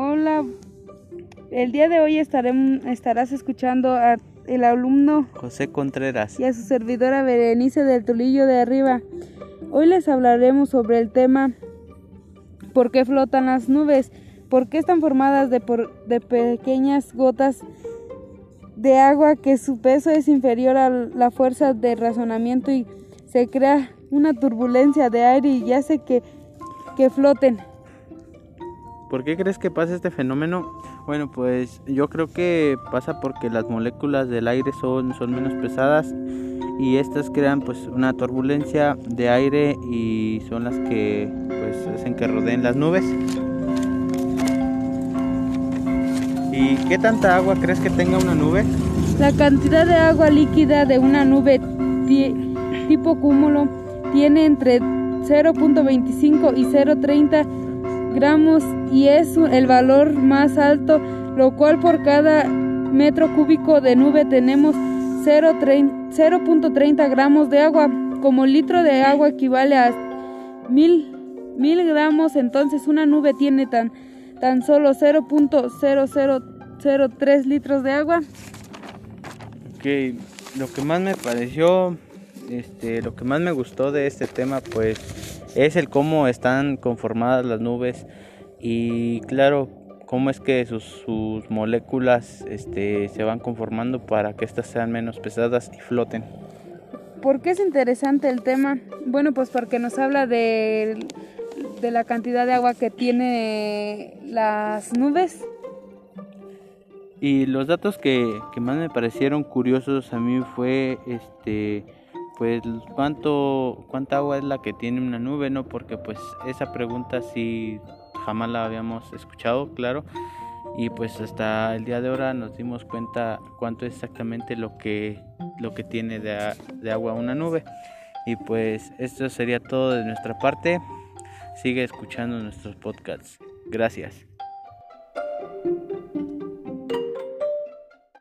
Hola, el día de hoy estarás escuchando a el alumno José Contreras y a su servidora Berenice del Tulillo de Arriba. Hoy les hablaremos sobre el tema ¿Por qué flotan las nubes? ¿Por qué están formadas de, de pequeñas gotas de agua que su peso es inferior a la fuerza de razonamiento y se crea una turbulencia de aire y hace que, que floten? ¿Por qué crees que pasa este fenómeno? Bueno, pues yo creo que pasa porque las moléculas del aire son, son menos pesadas y estas crean pues una turbulencia de aire y son las que pues hacen que rodeen las nubes. ¿Y qué tanta agua crees que tenga una nube? La cantidad de agua líquida de una nube tipo cúmulo tiene entre 0.25 y 0.30 gramos y es el valor más alto, lo cual por cada metro cúbico de nube tenemos 0.30 gramos de agua. Como litro de agua equivale a mil, mil gramos, entonces una nube tiene tan, tan solo 0.0003 litros de agua. Ok, lo que más me pareció, este, lo que más me gustó de este tema, pues es el cómo están conformadas las nubes y claro, cómo es que sus, moléculas este, se van conformando para que éstas sean menos pesadas y floten. ¿Por qué es interesante el tema? Bueno, pues porque nos habla de, de la cantidad de agua que tiene las nubes. Y los datos que, que más me parecieron curiosos a mí fue este pues cuánto cuánta agua es la que tiene una nube, ¿no? Porque pues esa pregunta sí jamás la habíamos escuchado, claro. Y pues hasta el día de ahora nos dimos cuenta cuánto es exactamente lo que, lo que tiene de, de agua una nube. Y pues esto sería todo de nuestra parte. Sigue escuchando nuestros podcasts. Gracias.